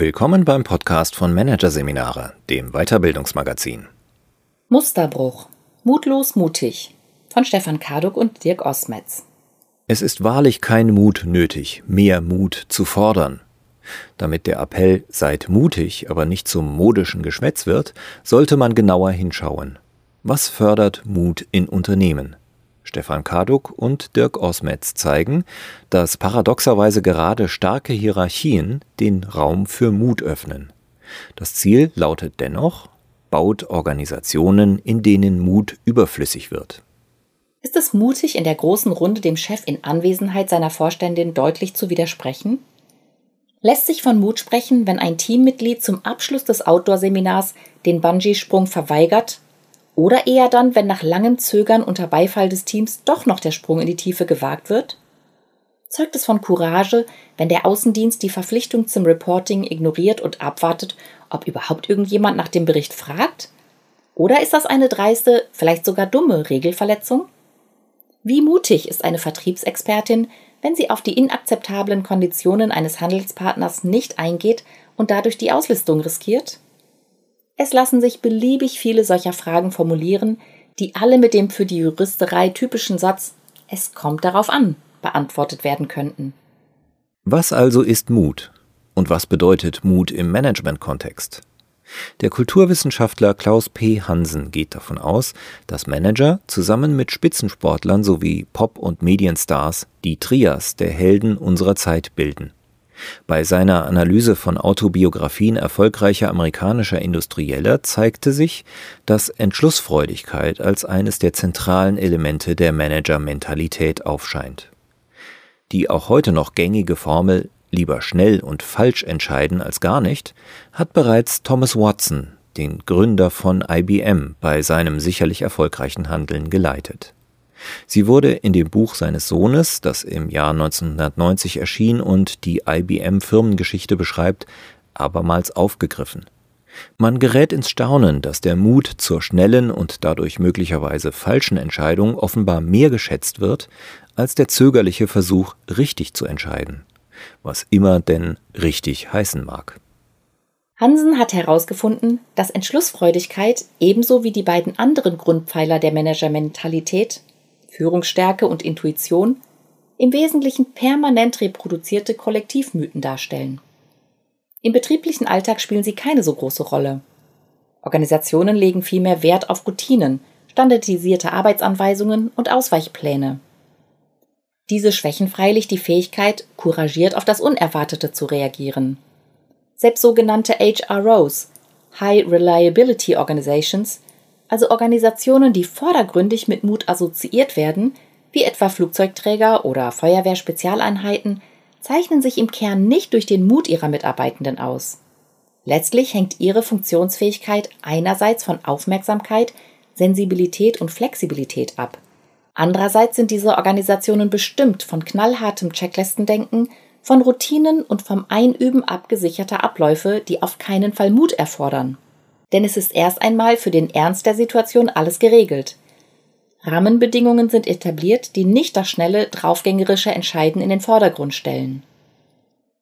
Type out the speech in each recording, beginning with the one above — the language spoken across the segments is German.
Willkommen beim Podcast von Managerseminare, dem Weiterbildungsmagazin. Musterbruch. Mutlos mutig. Von Stefan Karduk und Dirk Osmetz. Es ist wahrlich kein Mut nötig, mehr Mut zu fordern. Damit der Appell Seid mutig, aber nicht zum modischen Geschwätz wird, sollte man genauer hinschauen. Was fördert Mut in Unternehmen? Stefan Kaduk und Dirk Osmetz zeigen, dass paradoxerweise gerade starke Hierarchien den Raum für Mut öffnen. Das Ziel lautet dennoch, baut Organisationen, in denen Mut überflüssig wird. Ist es mutig, in der großen Runde dem Chef in Anwesenheit seiner Vorständin deutlich zu widersprechen? Lässt sich von Mut sprechen, wenn ein Teammitglied zum Abschluss des Outdoor-Seminars den Bungee-Sprung verweigert oder eher dann, wenn nach langem Zögern unter Beifall des Teams doch noch der Sprung in die Tiefe gewagt wird? Zeugt es von Courage, wenn der Außendienst die Verpflichtung zum Reporting ignoriert und abwartet, ob überhaupt irgendjemand nach dem Bericht fragt? Oder ist das eine dreiste, vielleicht sogar dumme Regelverletzung? Wie mutig ist eine Vertriebsexpertin, wenn sie auf die inakzeptablen Konditionen eines Handelspartners nicht eingeht und dadurch die Auslistung riskiert? Es lassen sich beliebig viele solcher Fragen formulieren, die alle mit dem für die Juristerei typischen Satz Es kommt darauf an beantwortet werden könnten. Was also ist Mut? Und was bedeutet Mut im Management-Kontext? Der Kulturwissenschaftler Klaus P. Hansen geht davon aus, dass Manager zusammen mit Spitzensportlern sowie Pop- und Medienstars die Trias der Helden unserer Zeit bilden. Bei seiner Analyse von Autobiografien erfolgreicher amerikanischer Industrieller zeigte sich, dass Entschlussfreudigkeit als eines der zentralen Elemente der Managermentalität aufscheint. Die auch heute noch gängige Formel lieber schnell und falsch entscheiden als gar nicht, hat bereits Thomas Watson, den Gründer von IBM, bei seinem sicherlich erfolgreichen Handeln geleitet. Sie wurde in dem Buch seines Sohnes, das im Jahr 1990 erschien und die IBM-Firmengeschichte beschreibt, abermals aufgegriffen. Man gerät ins Staunen, dass der Mut zur schnellen und dadurch möglicherweise falschen Entscheidung offenbar mehr geschätzt wird, als der zögerliche Versuch, richtig zu entscheiden. Was immer denn richtig heißen mag. Hansen hat herausgefunden, dass Entschlussfreudigkeit ebenso wie die beiden anderen Grundpfeiler der Managermentalität Führungsstärke und Intuition im Wesentlichen permanent reproduzierte Kollektivmythen darstellen. Im betrieblichen Alltag spielen sie keine so große Rolle. Organisationen legen vielmehr Wert auf Routinen, standardisierte Arbeitsanweisungen und Ausweichpläne. Diese schwächen freilich die Fähigkeit, couragiert auf das Unerwartete zu reagieren. Selbst sogenannte HROs, High Reliability Organizations, also Organisationen, die vordergründig mit Mut assoziiert werden, wie etwa Flugzeugträger oder Feuerwehrspezialeinheiten, zeichnen sich im Kern nicht durch den Mut ihrer Mitarbeitenden aus. Letztlich hängt ihre Funktionsfähigkeit einerseits von Aufmerksamkeit, Sensibilität und Flexibilität ab. Andererseits sind diese Organisationen bestimmt von knallhartem Checklistendenken, von Routinen und vom Einüben abgesicherter Abläufe, die auf keinen Fall Mut erfordern denn es ist erst einmal für den Ernst der Situation alles geregelt. Rahmenbedingungen sind etabliert, die nicht das schnelle, draufgängerische Entscheiden in den Vordergrund stellen.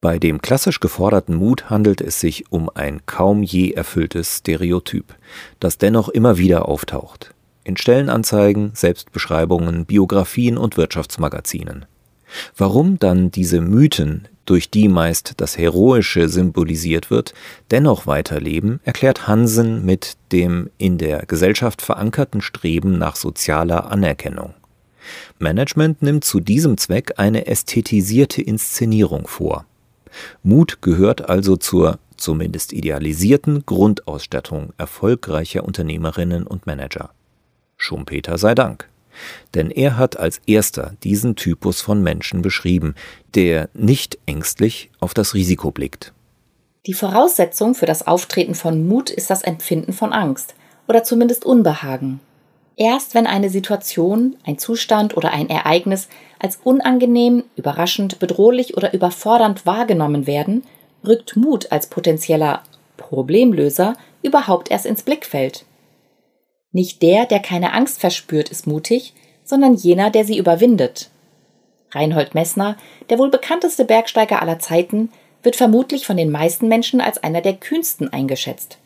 Bei dem klassisch geforderten Mut handelt es sich um ein kaum je erfülltes Stereotyp, das dennoch immer wieder auftaucht. In Stellenanzeigen, Selbstbeschreibungen, Biografien und Wirtschaftsmagazinen. Warum dann diese Mythen, durch die meist das Heroische symbolisiert wird, dennoch weiterleben, erklärt Hansen mit dem in der Gesellschaft verankerten Streben nach sozialer Anerkennung. Management nimmt zu diesem Zweck eine ästhetisierte Inszenierung vor. Mut gehört also zur zumindest idealisierten Grundausstattung erfolgreicher Unternehmerinnen und Manager. Schumpeter sei Dank denn er hat als erster diesen Typus von Menschen beschrieben, der nicht ängstlich auf das Risiko blickt. Die Voraussetzung für das Auftreten von Mut ist das Empfinden von Angst oder zumindest Unbehagen. Erst wenn eine Situation, ein Zustand oder ein Ereignis als unangenehm, überraschend, bedrohlich oder überfordernd wahrgenommen werden, rückt Mut als potenzieller Problemlöser überhaupt erst ins Blickfeld. Nicht der, der keine Angst verspürt, ist mutig, sondern jener, der sie überwindet. Reinhold Messner, der wohl bekannteste Bergsteiger aller Zeiten, wird vermutlich von den meisten Menschen als einer der kühnsten eingeschätzt.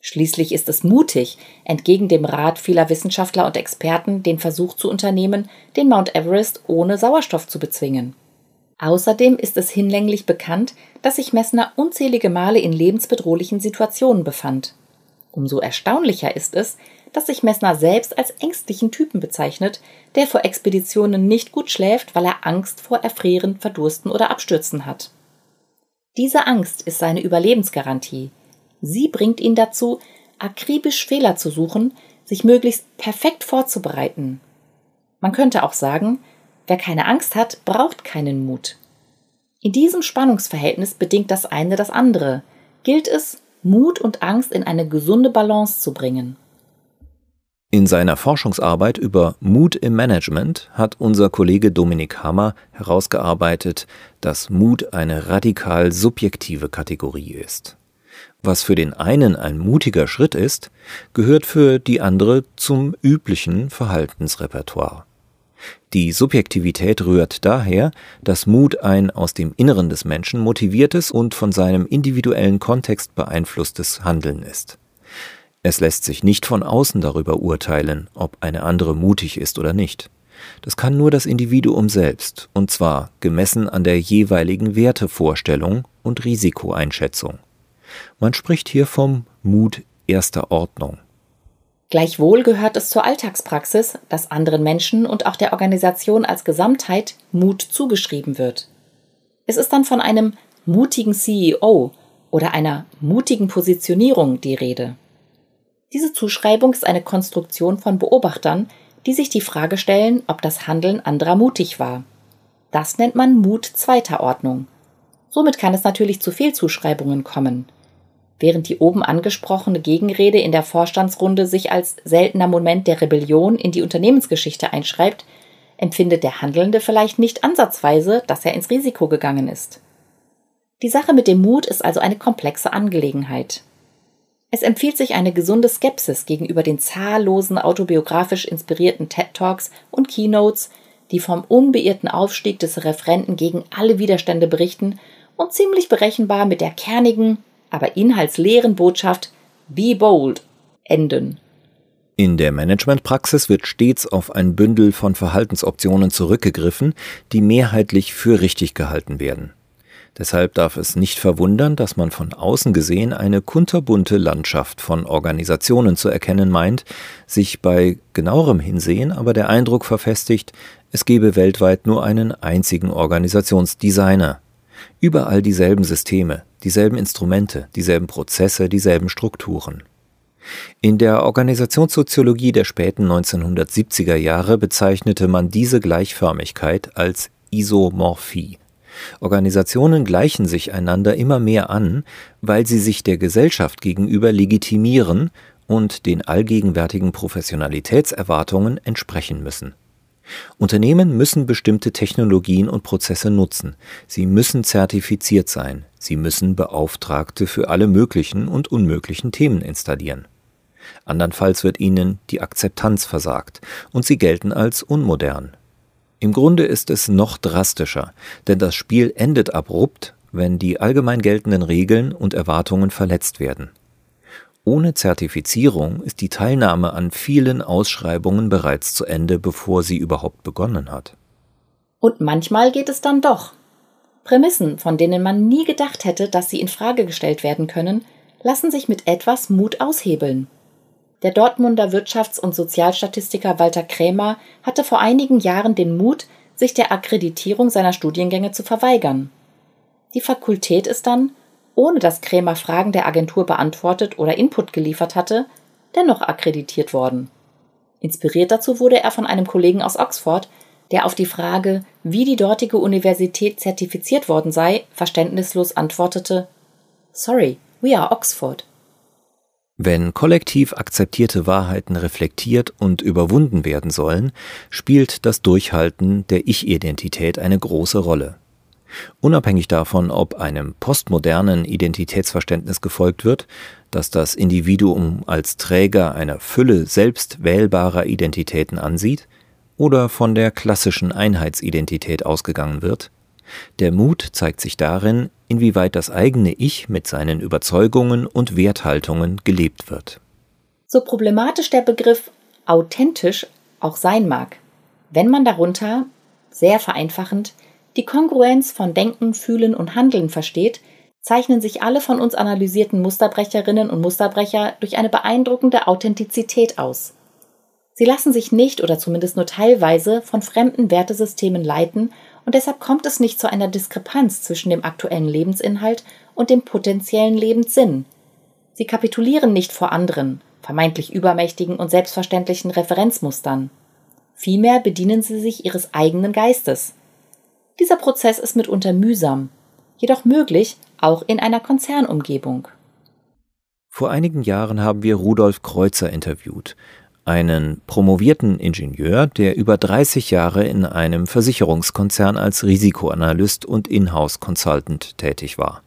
Schließlich ist es mutig, entgegen dem Rat vieler Wissenschaftler und Experten den Versuch zu unternehmen, den Mount Everest ohne Sauerstoff zu bezwingen. Außerdem ist es hinlänglich bekannt, dass sich Messner unzählige Male in lebensbedrohlichen Situationen befand. Umso erstaunlicher ist es, dass sich Messner selbst als ängstlichen Typen bezeichnet, der vor Expeditionen nicht gut schläft, weil er Angst vor Erfrieren, Verdursten oder Abstürzen hat. Diese Angst ist seine Überlebensgarantie. Sie bringt ihn dazu, akribisch Fehler zu suchen, sich möglichst perfekt vorzubereiten. Man könnte auch sagen, wer keine Angst hat, braucht keinen Mut. In diesem Spannungsverhältnis bedingt das eine das andere. Gilt es, Mut und Angst in eine gesunde Balance zu bringen. In seiner Forschungsarbeit über Mut im Management hat unser Kollege Dominik Hammer herausgearbeitet, dass Mut eine radikal subjektive Kategorie ist. Was für den einen ein mutiger Schritt ist, gehört für die andere zum üblichen Verhaltensrepertoire. Die Subjektivität rührt daher, dass Mut ein aus dem Inneren des Menschen motiviertes und von seinem individuellen Kontext beeinflusstes Handeln ist. Es lässt sich nicht von außen darüber urteilen, ob eine andere mutig ist oder nicht. Das kann nur das Individuum selbst, und zwar gemessen an der jeweiligen Wertevorstellung und Risikoeinschätzung. Man spricht hier vom Mut erster Ordnung. Gleichwohl gehört es zur Alltagspraxis, dass anderen Menschen und auch der Organisation als Gesamtheit Mut zugeschrieben wird. Es ist dann von einem mutigen CEO oder einer mutigen Positionierung die Rede. Diese Zuschreibung ist eine Konstruktion von Beobachtern, die sich die Frage stellen, ob das Handeln anderer mutig war. Das nennt man Mut zweiter Ordnung. Somit kann es natürlich zu Fehlzuschreibungen kommen. Während die oben angesprochene Gegenrede in der Vorstandsrunde sich als seltener Moment der Rebellion in die Unternehmensgeschichte einschreibt, empfindet der Handelnde vielleicht nicht ansatzweise, dass er ins Risiko gegangen ist. Die Sache mit dem Mut ist also eine komplexe Angelegenheit. Es empfiehlt sich eine gesunde Skepsis gegenüber den zahllosen autobiografisch inspirierten TED Talks und Keynotes, die vom unbeirrten Aufstieg des Referenten gegen alle Widerstände berichten und ziemlich berechenbar mit der kernigen, aber inhaltsleeren Botschaft Be bold enden. In der Managementpraxis wird stets auf ein Bündel von Verhaltensoptionen zurückgegriffen, die mehrheitlich für richtig gehalten werden. Deshalb darf es nicht verwundern, dass man von außen gesehen eine kunterbunte Landschaft von Organisationen zu erkennen meint, sich bei genauerem Hinsehen aber der Eindruck verfestigt, es gebe weltweit nur einen einzigen Organisationsdesigner. Überall dieselben Systeme, dieselben Instrumente, dieselben Prozesse, dieselben Strukturen. In der Organisationssoziologie der späten 1970er Jahre bezeichnete man diese Gleichförmigkeit als Isomorphie. Organisationen gleichen sich einander immer mehr an, weil sie sich der Gesellschaft gegenüber legitimieren und den allgegenwärtigen Professionalitätserwartungen entsprechen müssen. Unternehmen müssen bestimmte Technologien und Prozesse nutzen, sie müssen zertifiziert sein, sie müssen Beauftragte für alle möglichen und unmöglichen Themen installieren. Andernfalls wird ihnen die Akzeptanz versagt und sie gelten als unmodern, im Grunde ist es noch drastischer, denn das Spiel endet abrupt, wenn die allgemein geltenden Regeln und Erwartungen verletzt werden. Ohne Zertifizierung ist die Teilnahme an vielen Ausschreibungen bereits zu Ende, bevor sie überhaupt begonnen hat. Und manchmal geht es dann doch. Prämissen, von denen man nie gedacht hätte, dass sie in Frage gestellt werden können, lassen sich mit etwas Mut aushebeln. Der Dortmunder Wirtschafts- und Sozialstatistiker Walter Krämer hatte vor einigen Jahren den Mut, sich der Akkreditierung seiner Studiengänge zu verweigern. Die Fakultät ist dann, ohne dass Krämer Fragen der Agentur beantwortet oder Input geliefert hatte, dennoch akkreditiert worden. Inspiriert dazu wurde er von einem Kollegen aus Oxford, der auf die Frage, wie die dortige Universität zertifiziert worden sei, verständnislos antwortete Sorry, we are Oxford. Wenn kollektiv akzeptierte Wahrheiten reflektiert und überwunden werden sollen, spielt das Durchhalten der Ich-Identität eine große Rolle. Unabhängig davon, ob einem postmodernen Identitätsverständnis gefolgt wird, das das Individuum als Träger einer Fülle selbst wählbarer Identitäten ansieht, oder von der klassischen Einheitsidentität ausgegangen wird, Der Mut zeigt sich darin, inwieweit das eigene Ich mit seinen Überzeugungen und Werthaltungen gelebt wird. So problematisch der Begriff authentisch auch sein mag, wenn man darunter, sehr vereinfachend, die Kongruenz von Denken, Fühlen und Handeln versteht, zeichnen sich alle von uns analysierten Musterbrecherinnen und Musterbrecher durch eine beeindruckende Authentizität aus. Sie lassen sich nicht oder zumindest nur teilweise von fremden Wertesystemen leiten und deshalb kommt es nicht zu einer Diskrepanz zwischen dem aktuellen Lebensinhalt und dem potenziellen Lebenssinn. Sie kapitulieren nicht vor anderen, vermeintlich übermächtigen und selbstverständlichen Referenzmustern. Vielmehr bedienen sie sich ihres eigenen Geistes. Dieser Prozess ist mitunter mühsam, jedoch möglich, auch in einer Konzernumgebung. Vor einigen Jahren haben wir Rudolf Kreuzer interviewt, einen promovierten Ingenieur, der über 30 Jahre in einem Versicherungskonzern als Risikoanalyst und Inhouse Consultant tätig war.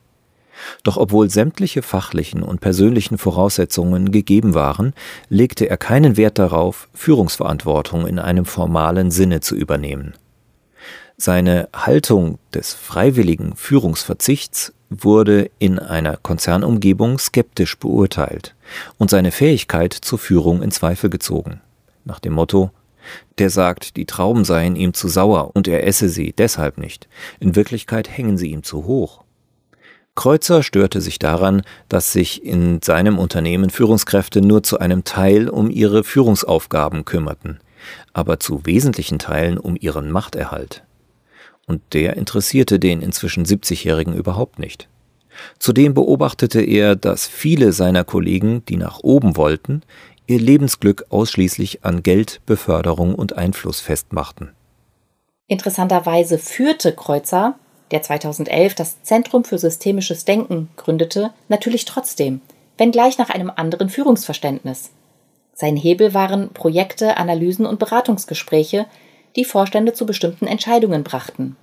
Doch obwohl sämtliche fachlichen und persönlichen Voraussetzungen gegeben waren, legte er keinen Wert darauf, Führungsverantwortung in einem formalen Sinne zu übernehmen. Seine Haltung des freiwilligen Führungsverzichts wurde in einer Konzernumgebung skeptisch beurteilt und seine Fähigkeit zur Führung in Zweifel gezogen. Nach dem Motto, der sagt, die Trauben seien ihm zu sauer und er esse sie deshalb nicht. In Wirklichkeit hängen sie ihm zu hoch. Kreuzer störte sich daran, dass sich in seinem Unternehmen Führungskräfte nur zu einem Teil um ihre Führungsaufgaben kümmerten, aber zu wesentlichen Teilen um ihren Machterhalt und der interessierte den inzwischen 70-Jährigen überhaupt nicht. Zudem beobachtete er, dass viele seiner Kollegen, die nach oben wollten, ihr Lebensglück ausschließlich an Geld, Beförderung und Einfluss festmachten. Interessanterweise führte Kreuzer, der 2011 das Zentrum für systemisches Denken gründete, natürlich trotzdem, wenngleich nach einem anderen Führungsverständnis. Sein Hebel waren Projekte, Analysen und Beratungsgespräche, die Vorstände zu bestimmten Entscheidungen brachten.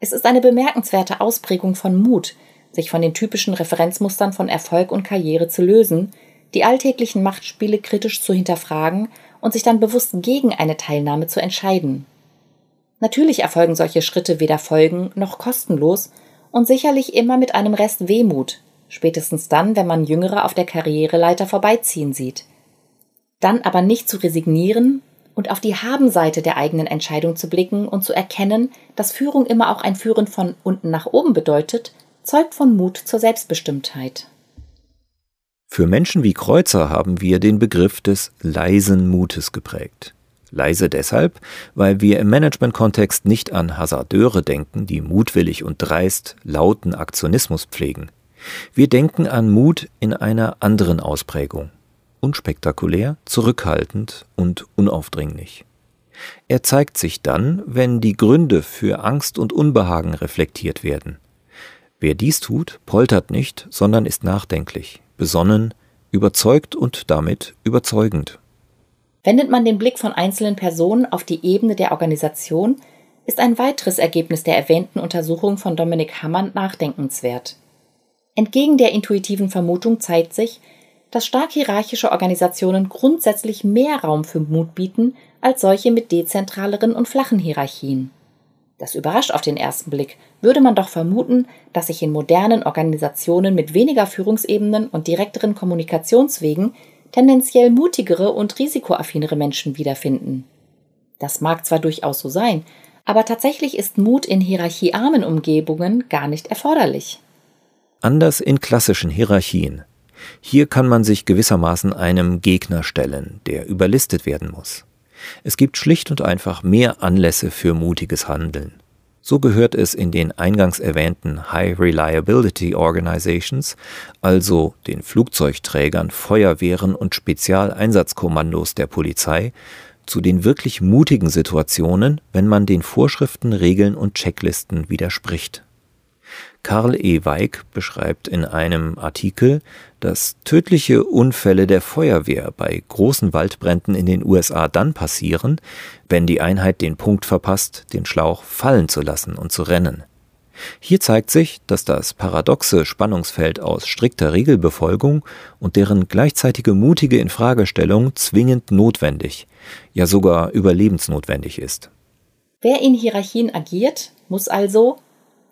Es ist eine bemerkenswerte Ausprägung von Mut, sich von den typischen Referenzmustern von Erfolg und Karriere zu lösen, die alltäglichen Machtspiele kritisch zu hinterfragen und sich dann bewusst gegen eine Teilnahme zu entscheiden. Natürlich erfolgen solche Schritte weder folgen noch kostenlos und sicherlich immer mit einem Rest Wehmut, spätestens dann, wenn man Jüngere auf der Karriereleiter vorbeiziehen sieht. Dann aber nicht zu resignieren, und auf die Habenseite der eigenen Entscheidung zu blicken und zu erkennen, dass Führung immer auch ein Führen von unten nach oben bedeutet, zeugt von Mut zur Selbstbestimmtheit. Für Menschen wie Kreuzer haben wir den Begriff des leisen Mutes geprägt. Leise deshalb, weil wir im Management-Kontext nicht an Hasardeure denken, die mutwillig und dreist lauten Aktionismus pflegen. Wir denken an Mut in einer anderen Ausprägung unspektakulär, zurückhaltend und unaufdringlich. Er zeigt sich dann, wenn die Gründe für Angst und Unbehagen reflektiert werden. Wer dies tut, poltert nicht, sondern ist nachdenklich, besonnen, überzeugt und damit überzeugend. Wendet man den Blick von einzelnen Personen auf die Ebene der Organisation, ist ein weiteres Ergebnis der erwähnten Untersuchung von Dominik Hammann nachdenkenswert. Entgegen der intuitiven Vermutung zeigt sich, dass stark hierarchische Organisationen grundsätzlich mehr Raum für Mut bieten als solche mit dezentraleren und flachen Hierarchien. Das überrascht auf den ersten Blick, würde man doch vermuten, dass sich in modernen Organisationen mit weniger Führungsebenen und direkteren Kommunikationswegen tendenziell mutigere und risikoaffinere Menschen wiederfinden. Das mag zwar durchaus so sein, aber tatsächlich ist Mut in hierarchiearmen Umgebungen gar nicht erforderlich. Anders in klassischen Hierarchien hier kann man sich gewissermaßen einem Gegner stellen, der überlistet werden muss. Es gibt schlicht und einfach mehr Anlässe für mutiges Handeln. So gehört es in den eingangs erwähnten High Reliability Organizations, also den Flugzeugträgern, Feuerwehren und Spezialeinsatzkommandos der Polizei, zu den wirklich mutigen Situationen, wenn man den Vorschriften, Regeln und Checklisten widerspricht. Karl E. Weig beschreibt in einem Artikel, dass tödliche Unfälle der Feuerwehr bei großen Waldbränden in den USA dann passieren, wenn die Einheit den Punkt verpasst, den Schlauch fallen zu lassen und zu rennen. Hier zeigt sich, dass das paradoxe Spannungsfeld aus strikter Regelbefolgung und deren gleichzeitige mutige Infragestellung zwingend notwendig, ja sogar überlebensnotwendig ist. Wer in Hierarchien agiert, muss also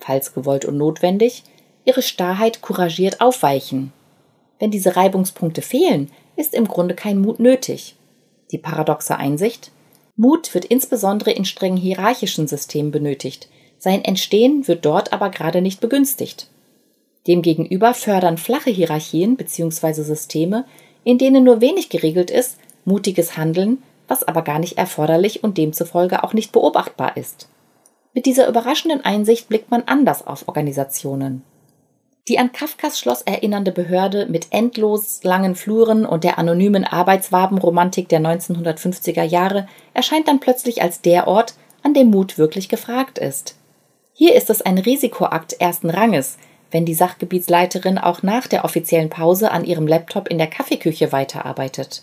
falls gewollt und notwendig, ihre Starrheit couragiert aufweichen. Wenn diese Reibungspunkte fehlen, ist im Grunde kein Mut nötig. Die paradoxe Einsicht? Mut wird insbesondere in streng hierarchischen Systemen benötigt, sein Entstehen wird dort aber gerade nicht begünstigt. Demgegenüber fördern flache Hierarchien bzw. Systeme, in denen nur wenig geregelt ist, mutiges Handeln, was aber gar nicht erforderlich und demzufolge auch nicht beobachtbar ist. Mit dieser überraschenden Einsicht blickt man anders auf Organisationen. Die an Kafkas Schloss erinnernde Behörde mit endlos langen Fluren und der anonymen Arbeitswabenromantik der 1950er Jahre erscheint dann plötzlich als der Ort, an dem Mut wirklich gefragt ist. Hier ist es ein Risikoakt ersten Ranges, wenn die Sachgebietsleiterin auch nach der offiziellen Pause an ihrem Laptop in der Kaffeeküche weiterarbeitet.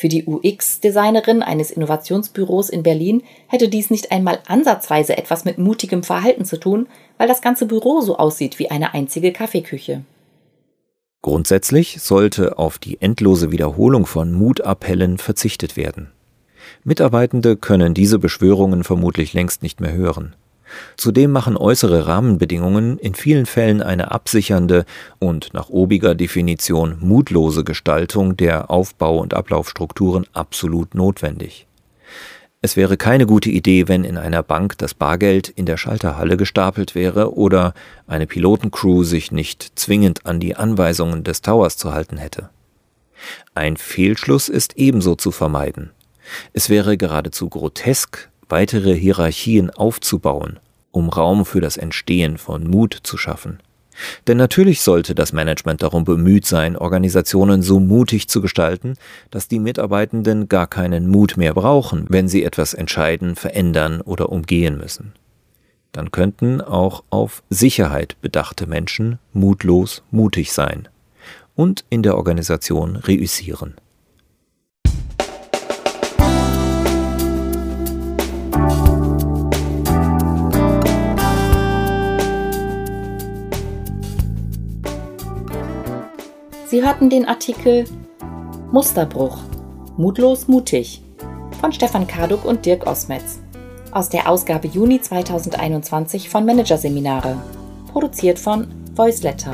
Für die UX-Designerin eines Innovationsbüros in Berlin hätte dies nicht einmal ansatzweise etwas mit mutigem Verhalten zu tun, weil das ganze Büro so aussieht wie eine einzige Kaffeeküche. Grundsätzlich sollte auf die endlose Wiederholung von Mutappellen verzichtet werden. Mitarbeitende können diese Beschwörungen vermutlich längst nicht mehr hören. Zudem machen äußere Rahmenbedingungen in vielen Fällen eine absichernde und nach obiger Definition mutlose Gestaltung der Aufbau- und Ablaufstrukturen absolut notwendig. Es wäre keine gute Idee, wenn in einer Bank das Bargeld in der Schalterhalle gestapelt wäre oder eine Pilotencrew sich nicht zwingend an die Anweisungen des Towers zu halten hätte. Ein Fehlschluss ist ebenso zu vermeiden. Es wäre geradezu grotesk, weitere Hierarchien aufzubauen, um Raum für das Entstehen von Mut zu schaffen. Denn natürlich sollte das Management darum bemüht sein, Organisationen so mutig zu gestalten, dass die Mitarbeitenden gar keinen Mut mehr brauchen, wenn sie etwas entscheiden, verändern oder umgehen müssen. Dann könnten auch auf Sicherheit bedachte Menschen mutlos mutig sein und in der Organisation reüssieren. Sie hörten den Artikel Musterbruch. Mutlos mutig von Stefan Karduk und Dirk Osmetz aus der Ausgabe Juni 2021 von Managerseminare, produziert von Voiceletter.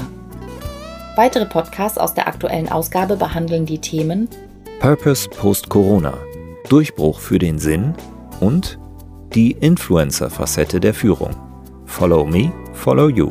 Weitere Podcasts aus der aktuellen Ausgabe behandeln die Themen Purpose Post-Corona, Durchbruch für den Sinn und die Influencer-Facette der Führung. Follow me, follow you.